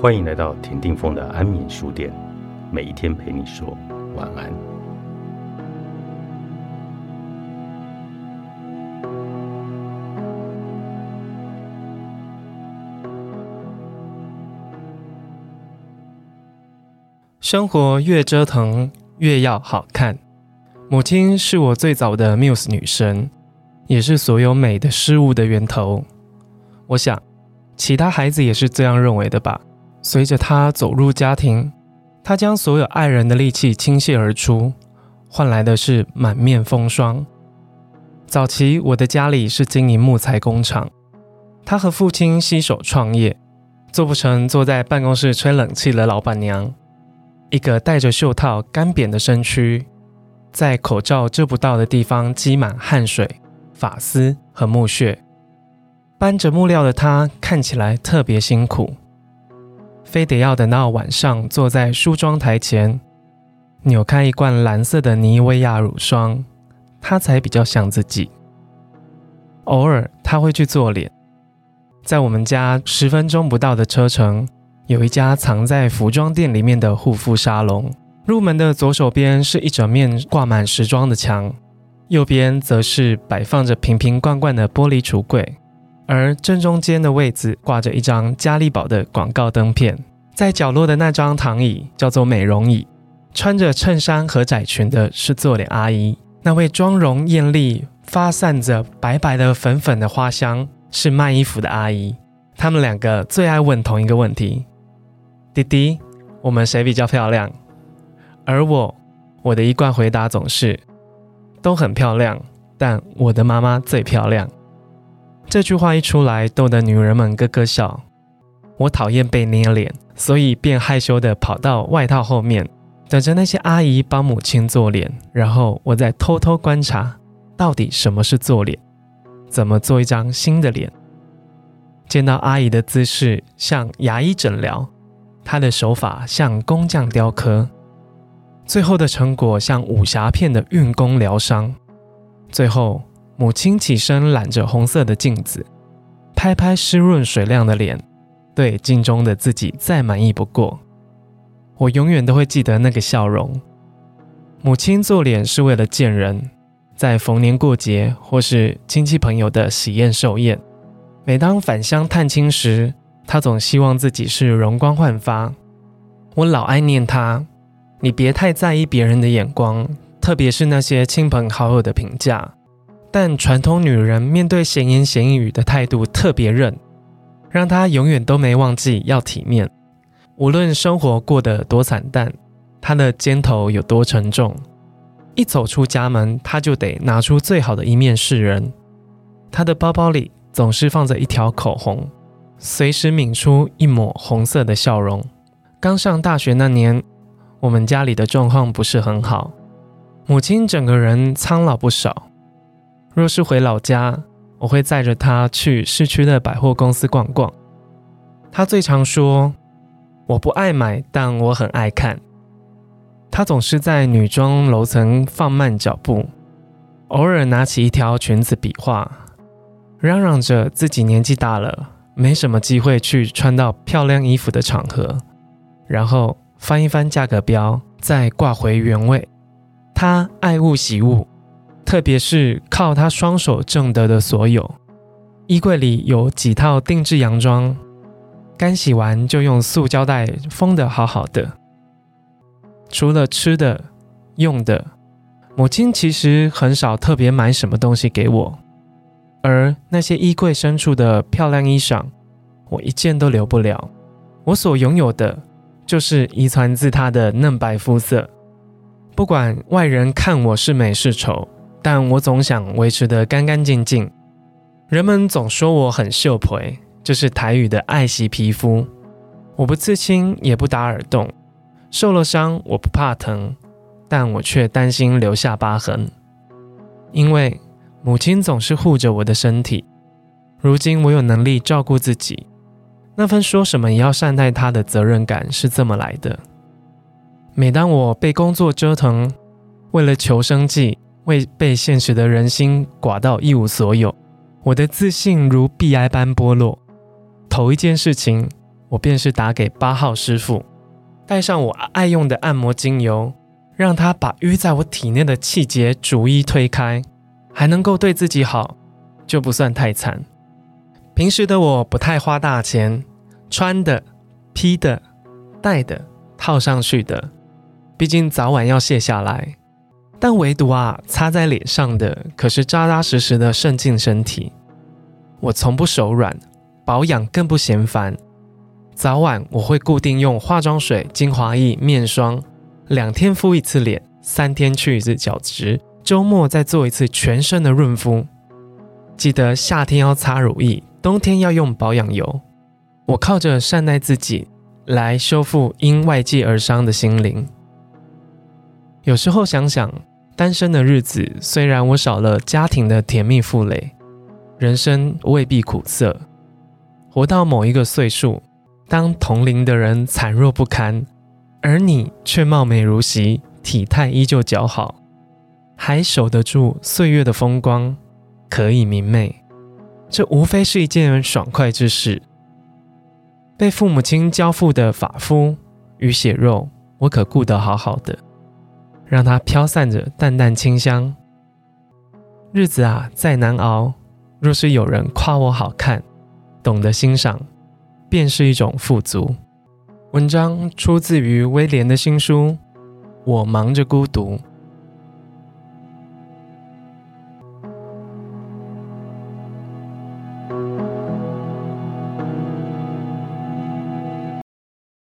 欢迎来到田定峰的安眠书店，每一天陪你说晚安。生活越折腾越要好看。母亲是我最早的 muse 女神，也是所有美的事物的源头。我想，其他孩子也是这样认为的吧。随着他走入家庭，他将所有爱人的力气倾泻而出，换来的是满面风霜。早期我的家里是经营木材工厂，他和父亲携手创业，做不成坐在办公室吹冷气的老板娘，一个戴着袖套、干瘪的身躯，在口罩遮不到的地方积满汗水、发丝和木屑，搬着木料的他看起来特别辛苦。非得要等到晚上，坐在梳妆台前，扭开一罐蓝色的妮维雅乳霜，他才比较像自己。偶尔他会去做脸，在我们家十分钟不到的车程，有一家藏在服装店里面的护肤沙龙。入门的左手边是一整面挂满时装的墙，右边则是摆放着瓶瓶罐罐的玻璃橱柜。而正中间的位置挂着一张嘉利宝的广告灯片，在角落的那张躺椅叫做美容椅。穿着衬衫和窄裙的是做脸阿姨，那位妆容艳丽、发散着白白的粉粉的花香是卖衣服的阿姨。他们两个最爱问同一个问题：“弟弟，我们谁比较漂亮？”而我，我的一贯回答总是：“都很漂亮，但我的妈妈最漂亮。”这句话一出来，逗得女人们咯咯笑。我讨厌被捏脸，所以便害羞地跑到外套后面，等着那些阿姨帮母亲做脸。然后我再偷偷观察，到底什么是做脸，怎么做一张新的脸。见到阿姨的姿势像牙医诊疗，她的手法像工匠雕刻，最后的成果像武侠片的运功疗伤。最后。母亲起身，揽着红色的镜子，拍拍湿润水亮的脸，对镜中的自己再满意不过。我永远都会记得那个笑容。母亲做脸是为了见人，在逢年过节或是亲戚朋友的喜宴寿宴，每当返乡探亲时，她总希望自己是容光焕发。我老爱念她：“你别太在意别人的眼光，特别是那些亲朋好友的评价。”但传统女人面对闲言闲语的态度特别韧，让她永远都没忘记要体面。无论生活过得多惨淡，她的肩头有多沉重，一走出家门，她就得拿出最好的一面示人。她的包包里总是放着一条口红，随时抿出一抹红色的笑容。刚上大学那年，我们家里的状况不是很好，母亲整个人苍老不少。若是回老家，我会载着他去市区的百货公司逛逛。他最常说：“我不爱买，但我很爱看。”他总是在女装楼层放慢脚步，偶尔拿起一条裙子比划，嚷嚷着自己年纪大了，没什么机会去穿到漂亮衣服的场合，然后翻一翻价格标，再挂回原位。他爱物喜物。特别是靠他双手挣得的所有，衣柜里有几套定制洋装，干洗完就用塑胶袋封得好好的。除了吃的、用的，母亲其实很少特别买什么东西给我，而那些衣柜深处的漂亮衣裳，我一件都留不了。我所拥有的，就是遗传自她的嫩白肤色，不管外人看我是美是丑。但我总想维持得干干净净。人们总说我很秀皮，就是台语的爱惜皮肤。我不刺青，也不打耳洞，受了伤我不怕疼，但我却担心留下疤痕。因为母亲总是护着我的身体，如今我有能力照顾自己，那份说什么也要善待她的责任感是这么来的。每当我被工作折腾，为了求生计。会被现实的人心刮到一无所有，我的自信如悲哀般剥落。头一件事情，我便是打给八号师傅，带上我爱用的按摩精油，让他把淤在我体内的气结逐一推开，还能够对自己好，就不算太惨。平时的我不太花大钱，穿的、披的、戴的、套上去的，毕竟早晚要卸下来。但唯独啊，擦在脸上的可是扎扎实实的渗进身体。我从不手软，保养更不嫌烦。早晚我会固定用化妆水、精华液、面霜，两天敷一次脸，三天去一次角质，周末再做一次全身的润肤。记得夏天要擦乳液，冬天要用保养油。我靠着善待自己来修复因外界而伤的心灵。有时候想想。单身的日子，虽然我少了家庭的甜蜜负累，人生未必苦涩。活到某一个岁数，当同龄的人惨弱不堪，而你却貌美如昔，体态依旧姣好，还守得住岁月的风光，可以明媚，这无非是一件爽快之事。被父母亲交付的发肤与血肉，我可顾得好好的。让它飘散着淡淡清香。日子啊，再难熬，若是有人夸我好看，懂得欣赏，便是一种富足。文章出自于威廉的新书《我忙着孤独》。